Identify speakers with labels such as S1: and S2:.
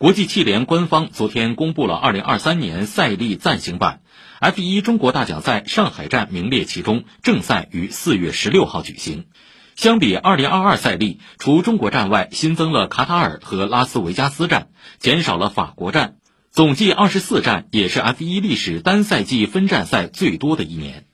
S1: 国际汽联官方昨天公布了2023年赛历暂行版，F1 中国大奖赛上海站名列其中，正赛于4月16号举行。相比2022赛历，除中国站外，新增了卡塔尔和拉斯维加斯站，减少了法国站，总计二十四站，也是 F1 历史单赛季分站赛最多的一年。